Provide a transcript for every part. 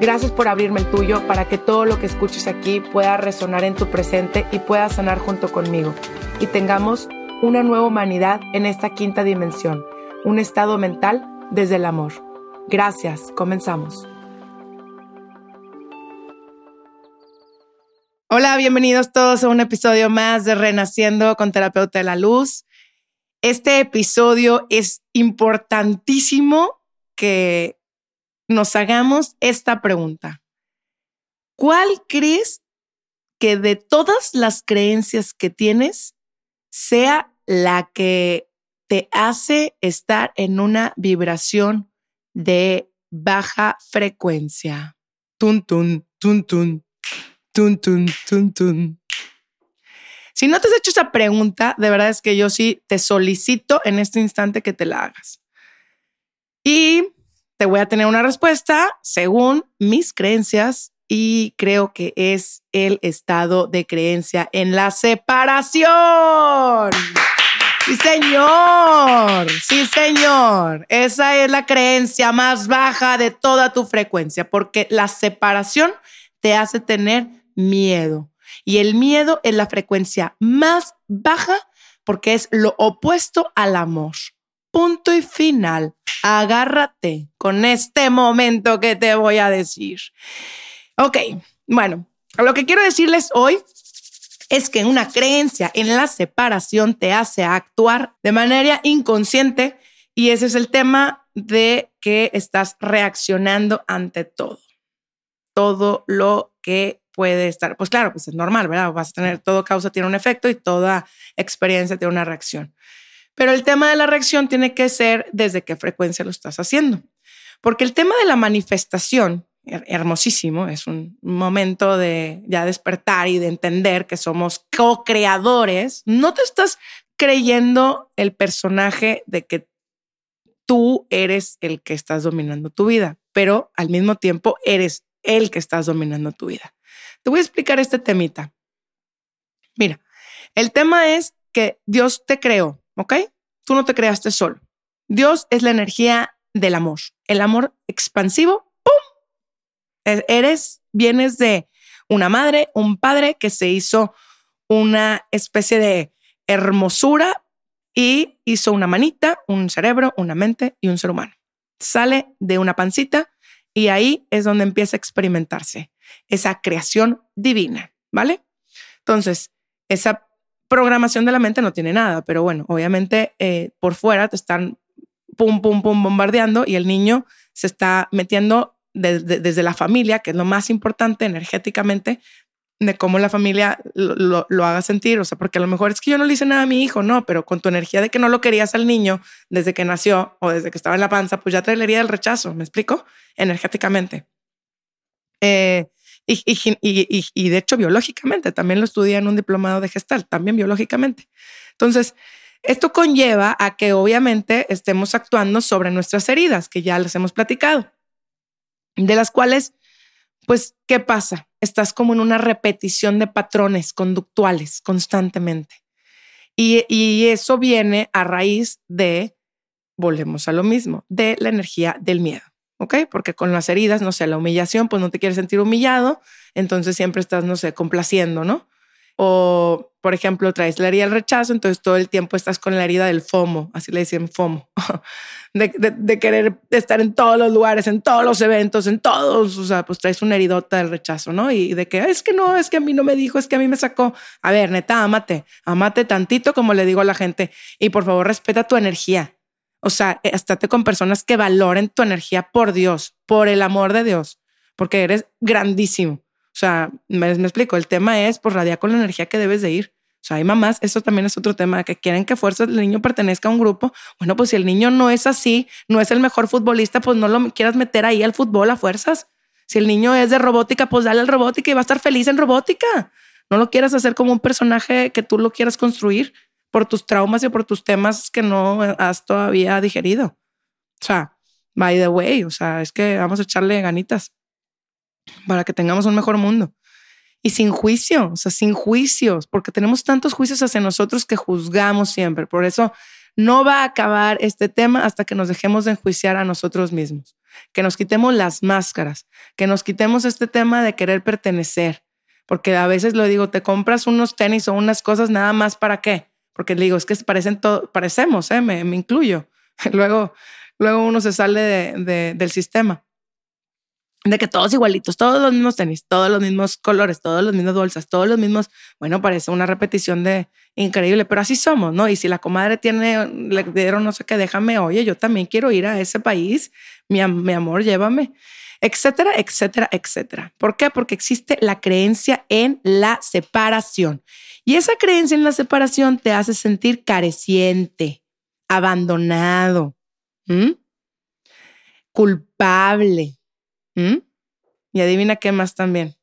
Gracias por abrirme el tuyo para que todo lo que escuches aquí pueda resonar en tu presente y pueda sanar junto conmigo y tengamos una nueva humanidad en esta quinta dimensión, un estado mental desde el amor. Gracias, comenzamos. Hola, bienvenidos todos a un episodio más de Renaciendo con Terapeuta de la Luz. Este episodio es importantísimo que nos hagamos esta pregunta. ¿Cuál crees que de todas las creencias que tienes sea la que te hace estar en una vibración de baja frecuencia? Tun, tun, tun, tun, tun, tun, tun, tun. Si no te has hecho esa pregunta, de verdad es que yo sí te solicito en este instante que te la hagas. Y te voy a tener una respuesta según mis creencias y creo que es el estado de creencia en la separación. Sí, señor. Sí, señor. Esa es la creencia más baja de toda tu frecuencia, porque la separación te hace tener miedo. Y el miedo es la frecuencia más baja porque es lo opuesto al amor. Punto y final agárrate con este momento que te voy a decir. Ok, bueno, lo que quiero decirles hoy es que una creencia en la separación te hace actuar de manera inconsciente y ese es el tema de que estás reaccionando ante todo. Todo lo que puede estar, pues claro, pues es normal, ¿verdad? Vas a tener, todo causa tiene un efecto y toda experiencia tiene una reacción. Pero el tema de la reacción tiene que ser desde qué frecuencia lo estás haciendo. Porque el tema de la manifestación, hermosísimo, es un momento de ya despertar y de entender que somos co-creadores. No te estás creyendo el personaje de que tú eres el que estás dominando tu vida, pero al mismo tiempo eres el que estás dominando tu vida. Te voy a explicar este temita. Mira, el tema es que Dios te creó ¿ok? Tú no te creaste solo. Dios es la energía del amor, el amor expansivo, ¡pum! E-, eres, vienes de una madre, un padre que se hizo una especie de hermosura y hizo una manita, un cerebro, una mente y un ser humano. Sale de una pancita y ahí es donde empieza a experimentarse esa creación divina, ¿vale? Entonces, esa programación de la mente no tiene nada, pero bueno, obviamente eh, por fuera te están pum, pum, pum bombardeando y el niño se está metiendo desde la familia, que es lo más importante energéticamente, de cómo la familia lo, lo, haga sentir, o sea, porque a lo mejor es que yo no le hice nada a mi hijo, no, pero con tu energía de que no lo querías al niño desde que nació o desde que estaba en la panza, pues ya le el rechazo, ¿me explico? Energéticamente. Eh, y, y, y, de hecho, biológicamente, también lo estudié en un diplomado de gestal, también biológicamente. Entonces, esto conlleva a que obviamente estemos actuando sobre nuestras heridas, que ya les hemos platicado, de las cuales, pues, ¿qué pasa? Estás como en una repetición de patrones conductuales constantemente. Y, y eso viene a raíz de, volvemos a lo mismo, de la energía del miedo. ¿Ok? Porque con las heridas, no sé, la humillación, pues no te quieres sentir humillado, entonces siempre estás, no sé, complaciendo, ¿no? O, por ejemplo, traes la herida del rechazo, entonces todo el tiempo estás con la herida del FOMO, así le decían FOMO, de, querer estar en todos los lugares, en todos los eventos, en todos, o sea, pues traes una heridota del rechazo, ¿no? Y de que es que no, es que a mí no me dijo, es que a mí me sacó. A ver, neta, amate, amate tantito como le digo a la gente y por favor respeta tu energía. O sea, estate con personas que valoren tu energía por Dios, por el amor de Dios, porque eres grandísimo. O sea, me, explico, el tema es por pues, radiar con la energía que debes de ir. O sea, hay mamás, eso también es otro tema, que quieren que fuerza el niño pertenezca a un grupo. Bueno, pues si el niño no es así, no es el mejor futbolista, pues no lo quieras meter ahí al fútbol a fuerzas. Si el niño es de robótica, pues dale al robótica y va a estar feliz en robótica. No lo quieras hacer como un personaje que tú lo quieras construir por tus traumas y por tus temas que no has todavía digerido. O sea, by the way, o sea, es que vamos a echarle ganitas para que tengamos un mejor mundo. Y sin juicio, o sea, sin juicios, porque tenemos tantos juicios hacia nosotros que juzgamos siempre. Por eso no va a acabar este tema hasta que nos dejemos de enjuiciar a nosotros mismos, que nos quitemos las máscaras, que nos quitemos este tema de querer pertenecer. Porque a veces lo digo, te compras unos tenis o unas cosas nada más para qué. Porque le digo, es que parecen parecemos, ¿eh? me, me incluyo. luego, luego uno se sale de, del sistema de que todos igualitos, todos los mismos tenis, todos los mismos colores, todos los mismos bolsas, todos los mismos, bueno, parece una repetición de increíble, pero así somos, ¿no? Y si la comadre tiene, le dieron no sé qué, déjame, oye, yo también quiero ir a ese país, mi, mi amor, llévame, etcétera, etcétera, etcétera. ¿Por qué? Porque existe la creencia en la separación. Y esa creencia en la separación te hace sentir careciente, abandonado, culpable. Y adivina qué más también.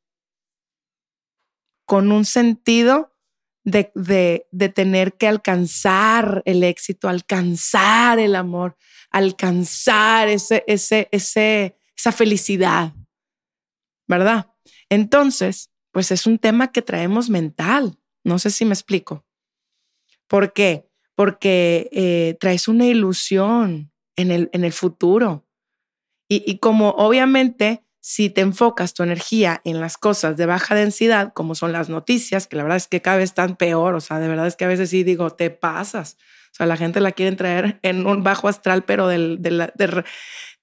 Con un sentido de, de, de, tener que alcanzar el éxito, alcanzar el amor, alcanzar ese, ese, ese, esa felicidad, ¿verdad? Entonces, pues es un tema que traemos mental. No sé si me explico. ¿Por qué? Porque eh, traes una ilusión en el, en el futuro. Y, como obviamente si te enfocas tu energía en las cosas de baja densidad, como son las noticias, que la verdad es que cada vez están peor, o sea, de verdad es que a veces sí digo, te pasas. O sea, la gente la quiere traer en un bajo astral, pero del, de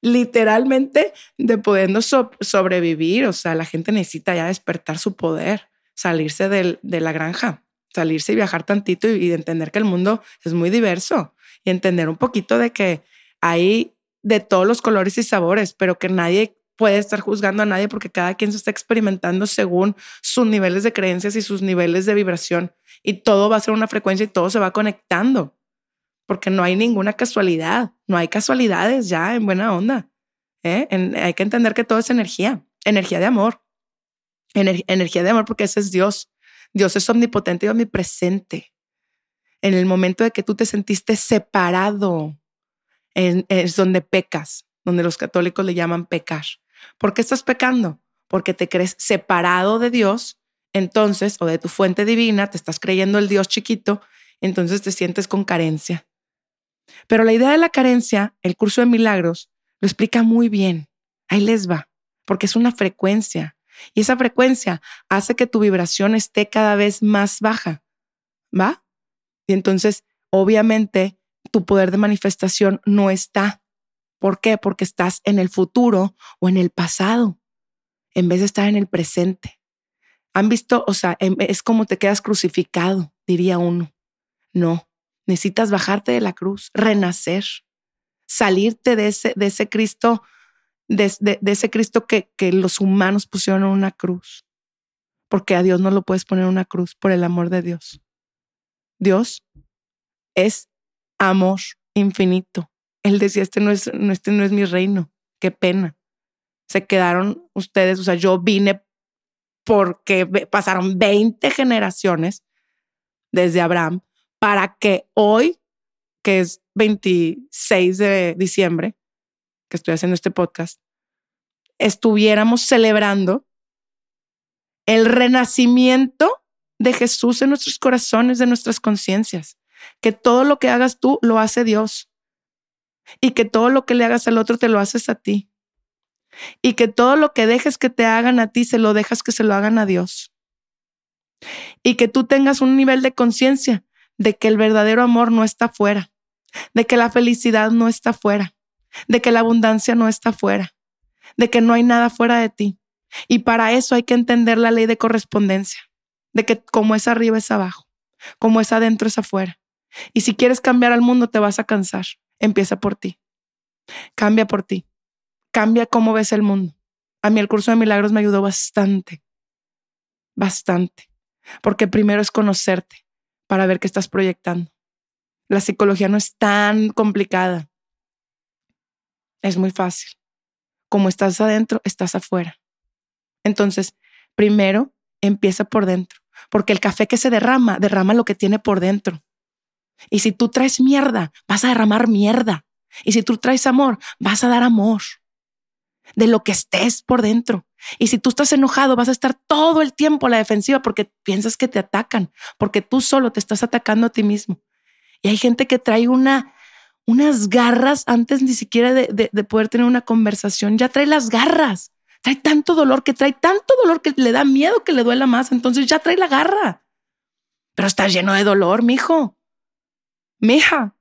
literalmente de pudiendo sobrevivir. O sea, la gente necesita ya despertar su poder, salirse de la granja, salirse y viajar tantito y, y entender que el mundo es muy diverso y entender un poquito de que hay de todos los colores y sabores, pero que nadie puede estar juzgando a nadie porque cada quien se está experimentando según sus niveles de creencias y sus niveles de vibración. Y todo va a ser una frecuencia y todo se va conectando. Porque no hay ninguna casualidad, no hay casualidades ya en buena onda. ¿eh? hay que entender que todo es energía, energía de amor. energía de amor porque ese es Dios. Dios es omnipotente y omnipresente. En el momento de que tú te sentiste separado es donde pecas, donde los católicos le llaman pecar. ¿Por qué estás pecando? Porque te crees separado de Dios, entonces, o de tu fuente divina, te estás creyendo el Dios chiquito, entonces te sientes con carencia. Pero la idea de la carencia, el curso de milagros, lo explica muy bien. Ahí les va, porque es una frecuencia. Y esa frecuencia hace que tu vibración esté cada vez más baja. ¿Va? Y entonces, obviamente, tu poder de manifestación no está. ¿Por qué? Porque estás en el futuro o en el pasado, en vez de estar en el presente. Han visto, o sea, em, es como te quedas crucificado, diría uno. No, necesitas bajarte de la cruz, renacer, salirte de ese, de ese Cristo, de, de ese Cristo que, que los humanos pusieron en una cruz. Porque a Dios no lo puedes poner en una cruz por el amor de Dios. Dios es amor infinito. Él decía, este no es, este no es mi reino, qué pena. Se quedaron ustedes, o sea, yo vine porque pasaron 20 generaciones desde Abraham para que hoy, que es 26 de diciembre, que estoy haciendo este podcast, estuviéramos celebrando el renacimiento de Jesús en nuestros corazones, de nuestras conciencias. Que todo lo que hagas tú lo hace Dios. Y que todo lo que le hagas al otro te lo haces a ti. Y que todo lo que dejes que te hagan a ti se lo dejas que se lo hagan a Dios. Y que tú tengas un nivel de conciencia de que el verdadero amor no está fuera, de que la felicidad no está fuera, de que la abundancia no está fuera, de que no hay nada fuera de ti. Y para eso hay que entender la ley de correspondencia, de que como es arriba es abajo, como es adentro es afuera. Y si quieres cambiar al mundo te vas a cansar. Empieza por ti. Cambia por ti. Cambia cómo ves el mundo. A mí el curso de milagros me ayudó bastante, bastante, porque primero es conocerte para ver qué estás proyectando. La psicología no es tan complicada. Es muy fácil. Como estás adentro, estás afuera. Entonces, primero empieza por dentro, porque el café que se derrama, derrama lo que tiene por dentro. Y si tú traes mierda, vas a derramar mierda. Y si tú traes amor, vas a dar amor de lo que estés por dentro. Y si tú estás enojado, vas a estar todo el tiempo a la defensiva porque piensas que te atacan, porque tú solo te estás atacando a ti mismo. Y hay gente que trae una, unas garras antes ni siquiera de, de poder tener una conversación. Ya trae las garras. Trae tanto dolor que trae tanto dolor que le da miedo que le duela más. Entonces ya trae la garra. Pero estás lleno de dolor, mijo. Mija,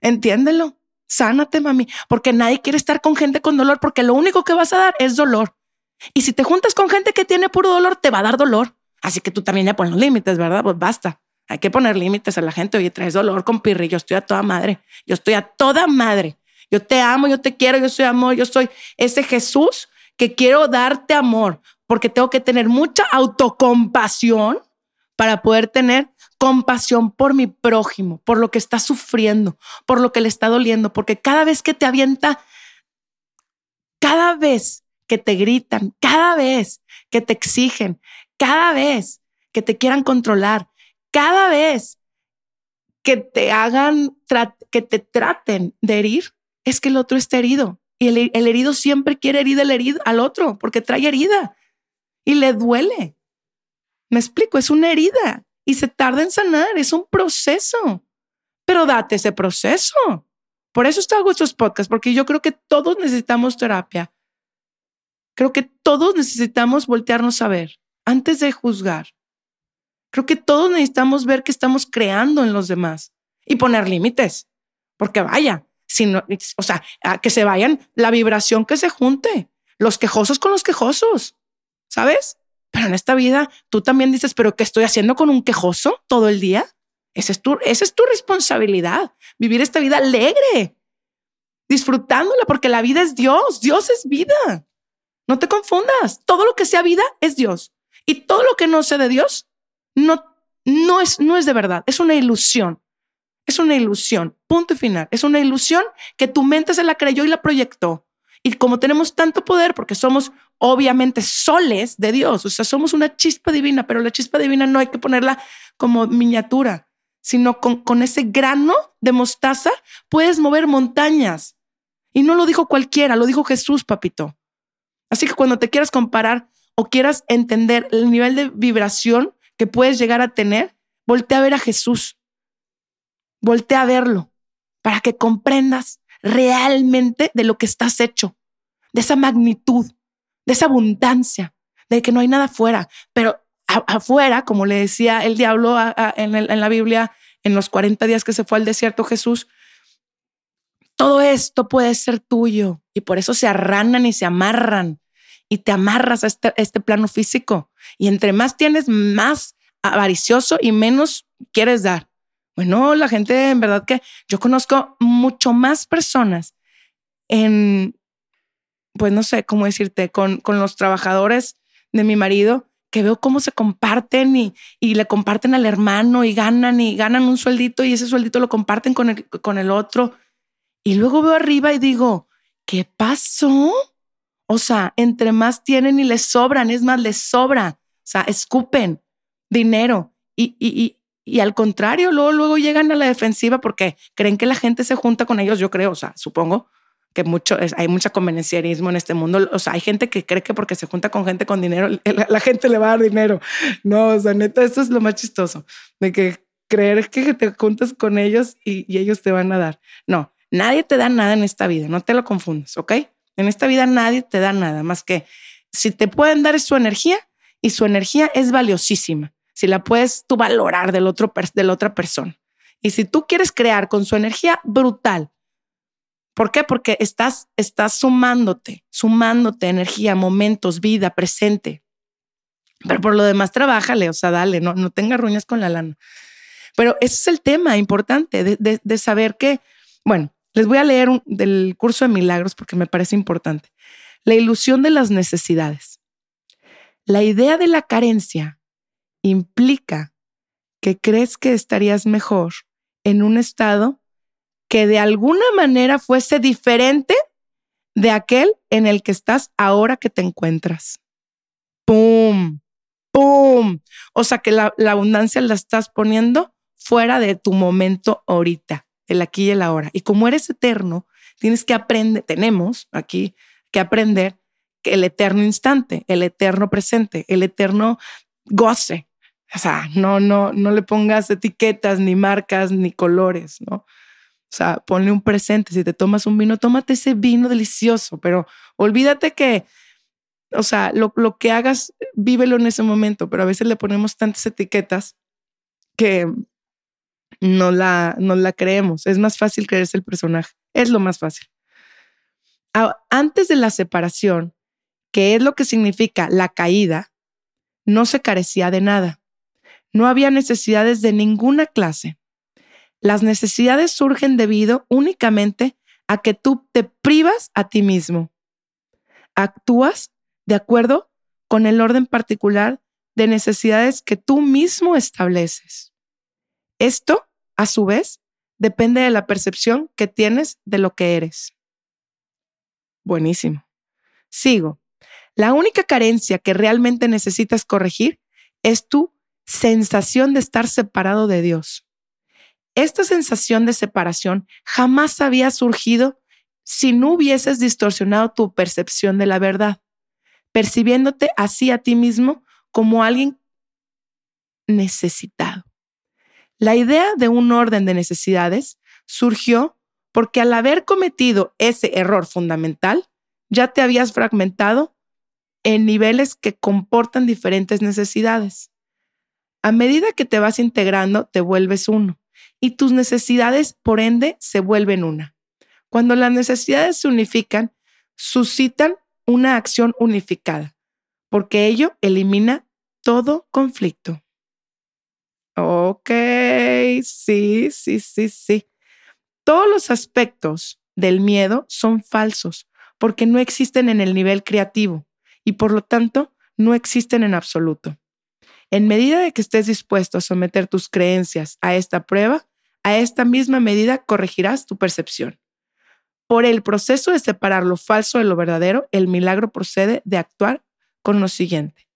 entiéndelo. Sánate, mami, porque nadie quiere estar con gente con dolor, porque lo único que vas a dar es dolor. Y si te juntas con gente que tiene puro dolor, te va a dar dolor. Así que tú también ya pones límites, ¿verdad? Pues basta. Hay que poner límites a la gente. Oye, traes dolor con pirri. Yo estoy a toda madre. Yo estoy a toda madre. Yo te amo, yo te quiero, yo soy amor, yo soy ese Jesús que quiero darte amor, porque tengo que tener mucha autocompasión para poder tener compasión por mi prójimo, por lo que está sufriendo, por lo que le está doliendo, porque cada vez que te avienta, cada vez que te gritan, cada vez que te exigen, cada vez que te quieran controlar, cada vez que te hagan, que te traten de herir, es que el otro está herido. Y el, herido siempre quiere herir el herido al otro porque trae herida y le duele. Me explico, es una herida y se tarda en sanar, es un proceso. Pero date ese proceso. Por eso hago estos podcasts, porque yo creo que todos necesitamos terapia. Creo que todos necesitamos voltearnos a ver antes de juzgar. Creo que todos necesitamos ver qué estamos creando en los demás y poner límites. Porque vaya, o sea, que se vayan la vibración que se junte, los quejosos con los quejosos, ¿sabes? Pero en esta vida tú también dices, pero ¿qué estoy haciendo con un quejoso todo el día? Esa es tu, esa es tu responsabilidad, vivir esta vida alegre, disfrutándola, porque la vida es Dios, Dios es vida. No te confundas, todo lo que sea vida es Dios y todo lo que no sea de Dios no, no, es, no es de verdad, es una ilusión. Es una ilusión, punto y final. Es una ilusión que tu mente se la creyó y la proyectó. Y como tenemos tanto poder, porque somos obviamente soles de Dios, o sea, somos una chispa divina, pero la chispa divina no hay que ponerla como miniatura, sino con, con ese grano de mostaza puedes mover montañas. Y no lo dijo cualquiera, lo dijo Jesús, papito. Así que cuando te quieras comparar o quieras entender el nivel de vibración que puedes llegar a tener, voltea a ver a Jesús. Voltea a verlo para que comprendas realmente de lo que estás hecho, de esa magnitud, de esa abundancia, de que no hay nada afuera, pero afuera, como le decía el diablo en, la Biblia, en los 40 días que se fue al desierto Jesús, todo esto puede ser tuyo y por eso se arranan y se amarran y te amarras a este, este, plano físico. Y entre más tienes, más avaricioso y menos quieres dar. Bueno, la gente en verdad que yo conozco mucho más personas en, pues no sé cómo decirte, con, con los trabajadores de mi marido que veo cómo se comparten y, y, le comparten al hermano y ganan y ganan un sueldito y ese sueldito lo comparten con el, con el otro. Y luego veo arriba y digo, ¿qué pasó? O sea, entre más tienen y les sobran, es más, les sobra. O sea, escupen dinero y, y, y al contrario, luego, luego llegan a la defensiva porque creen que la gente se junta con ellos, yo creo, o sea, supongo que mucho, hay mucha convenenciarismo en este mundo. O sea, hay gente que cree que porque se junta con gente con dinero, la, gente le va a dar dinero. No, o sea, neta, esto es lo más chistoso, de que creer que te juntas con ellos y, y ellos te van a dar. No, nadie te da nada en esta vida, no te lo confundas, ¿ok? En esta vida nadie te da nada más que si te pueden dar es su energía y su energía es valiosísima si la puedes tú valorar del otro, de la otra persona. Y si tú quieres crear con su energía brutal, ¿por qué? Porque estás, estás sumándote, sumándote energía, momentos, vida, presente. Pero por lo demás, trabájale, o sea, dale, no, no tenga ruñas con la lana. Pero ese es el tema importante de, de, saber que, bueno, les voy a leer del curso de milagros porque me parece importante. La ilusión de las necesidades. La idea de la carencia implica que crees que estarías mejor en un estado que de alguna manera fuese diferente de aquel en el que estás ahora que te encuentras. ¡Pum! ¡Pum! O sea que la, abundancia la estás poniendo fuera de tu momento ahorita, el aquí y el ahora. Y como eres eterno, tienes que aprender, tenemos aquí que aprender que el eterno instante, el eterno presente, el eterno goce, o sea, no, no, no le pongas etiquetas, ni marcas, ni colores, ¿no? O sea, ponle un presente. Si te tomas un vino, tómate ese vino delicioso, pero olvídate que, o sea, lo, lo que hagas, vívelo en ese momento, pero a veces le ponemos tantas etiquetas que no la, no la creemos. Es más fácil creerse el personaje. Es lo más fácil. Antes de la separación, que es lo que significa la caída, no se carecía de nada. No había necesidades de ninguna clase. Las necesidades surgen debido únicamente a que tú te privas a ti mismo. Actúas de acuerdo con el orden particular de necesidades que tú mismo estableces. Esto, a su vez, depende de la percepción que tienes de lo que eres. Buenísimo. Sigo. La única carencia que realmente necesitas corregir es tu sensación de estar separado de Dios. Esta sensación de separación jamás había surgido si no hubieses distorsionado tu percepción de la verdad, percibiéndote así a ti mismo como alguien necesitado. La idea de un orden de necesidades surgió porque al haber cometido ese error fundamental, ya te habías fragmentado en niveles que comportan diferentes necesidades. A medida que te vas integrando, te vuelves uno y tus necesidades, por ende, se vuelven una. Cuando las necesidades se unifican, suscitan una acción unificada, porque ello elimina todo conflicto. Ok, sí, sí, sí, sí. Todos los aspectos del miedo son falsos porque no existen en el nivel creativo y por lo tanto no existen en absoluto. En medida de que estés dispuesto a someter tus creencias a esta prueba, a esta misma medida corregirás tu percepción. Por el proceso de separar lo falso de lo verdadero, el milagro procede de actuar con lo siguiente.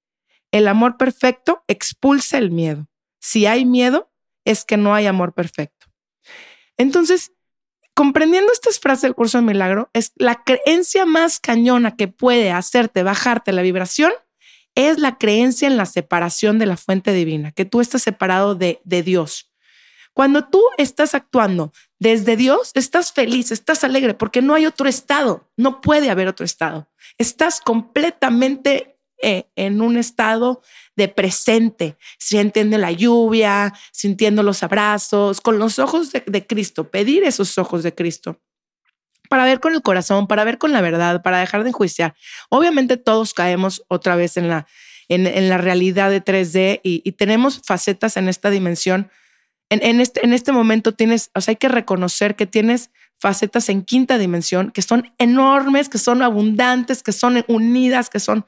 El amor perfecto expulsa el miedo. Si hay miedo, es que no hay amor perfecto. Entonces, comprendiendo estas frases del curso de milagro, es la creencia más cañona que puede hacerte bajarte la vibración es la creencia en la separación de la fuente divina, que tú estás separado de, de Dios. Cuando tú estás actuando desde Dios, estás feliz, estás alegre, porque no hay otro estado, no puede haber otro estado. Estás completamente eh, en un estado de presente, sintiendo la lluvia, sintiendo los abrazos, con los ojos de Cristo, pedir esos ojos de Cristo para ver con el corazón, para ver con la verdad, para dejar de enjuiciar. Obviamente todos caemos otra vez en la, en, la realidad de 3D y, tenemos facetas en esta dimensión. En, este, en este momento tienes, o sea, hay que reconocer que tienes facetas en quinta dimensión que son enormes, que son abundantes, que son unidas, que son,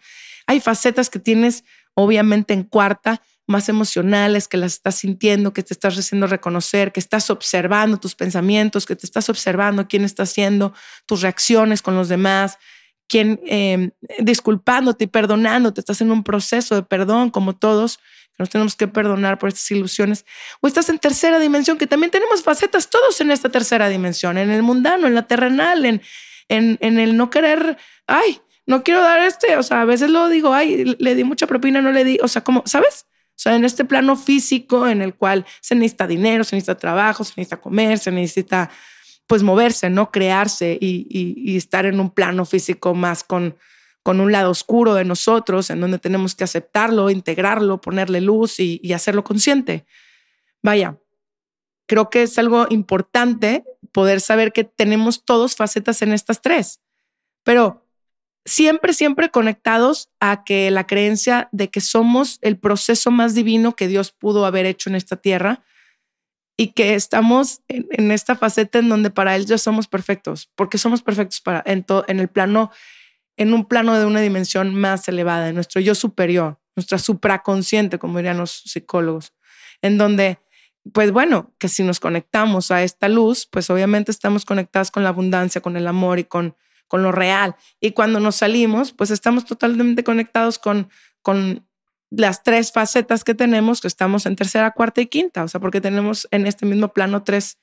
hay facetas que tienes obviamente en cuarta más emocionales, que las estás sintiendo, que te estás haciendo reconocer, que estás observando tus pensamientos, que te estás observando quién está haciendo tus reacciones con los demás, quién em, disculpándote y perdonándote, estás en un proceso de perdón como todos, nos tenemos que perdonar por estas ilusiones, o estás en tercera dimensión, que también tenemos facetas todos en esta tercera dimensión, en el mundano, en la terrenal, en, en, en el no querer, ay, no quiero dar este, o sea, a veces lo digo, ay, le di mucha propina, no le di, o sea, como, ¿sabes? O sea, en este plano físico en el cual se necesita dinero, se necesita trabajo, se necesita comer, se necesita pues moverse, ¿no? Crearse y, estar en un plano físico más con, con un lado oscuro de nosotros, en donde tenemos que aceptarlo, integrarlo, ponerle luz y, y hacerlo consciente. Vaya, creo que es algo importante poder saber que tenemos todos facetas en estas tres, pero siempre, siempre conectados a que la creencia de que somos el proceso más divino que Dios pudo haber hecho en esta tierra y que estamos en, esta faceta en donde para Él ya somos perfectos, porque somos perfectos para, en, en el plano en un plano de una dimensión más elevada, en nuestro yo superior, nuestra supraconsciente, como dirían los psicólogos, en donde, pues bueno, que si nos conectamos a esta luz, pues obviamente estamos conectados con la abundancia, con el amor y con, con lo real. Y cuando nos salimos, pues estamos totalmente conectados con, con las tres facetas que tenemos, que estamos en tercera, cuarta y quinta, o sea, porque tenemos en este mismo plano tres,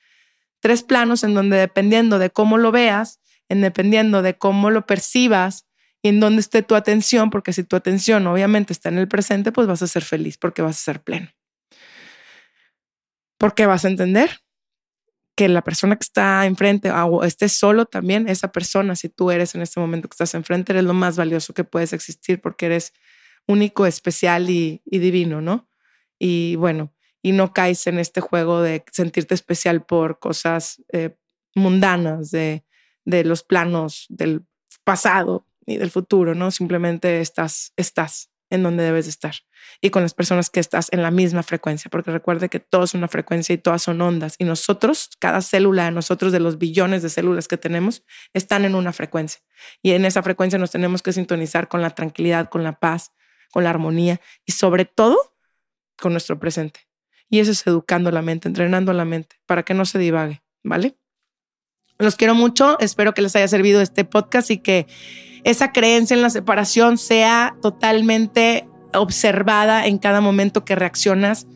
tres planos en donde dependiendo de cómo lo veas, en dependiendo de cómo lo percibas, y en dónde esté tu atención, porque si tu atención obviamente está en el presente, pues vas a ser feliz porque vas a ser pleno. Porque vas a entender que la persona que está enfrente o esté solo también, esa persona, si tú eres en este momento que estás enfrente, eres lo más valioso que puedes existir porque eres único, especial y, divino, ¿no? Y bueno, y no caes en este juego de sentirte especial por cosas eh, mundanas, de, de los planos del pasado, ni del futuro, ¿no? Simplemente estás, estás en donde debes estar y con las personas que estás en la misma frecuencia, porque recuerde que todo es una frecuencia y todas son ondas y nosotros, cada célula de nosotros, de los billones de células que tenemos, están en una frecuencia y en esa frecuencia nos tenemos que sintonizar con la tranquilidad, con la paz, con la armonía y sobre todo con nuestro presente. Y eso es educando la mente, entrenando la mente para que no se divague, ¿vale? Los quiero mucho, espero que les haya servido este podcast y que esa creencia en la separación sea totalmente observada en cada momento que reaccionas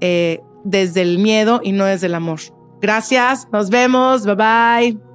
eh, desde el miedo y no desde el amor. Gracias, nos vemos, bye bye.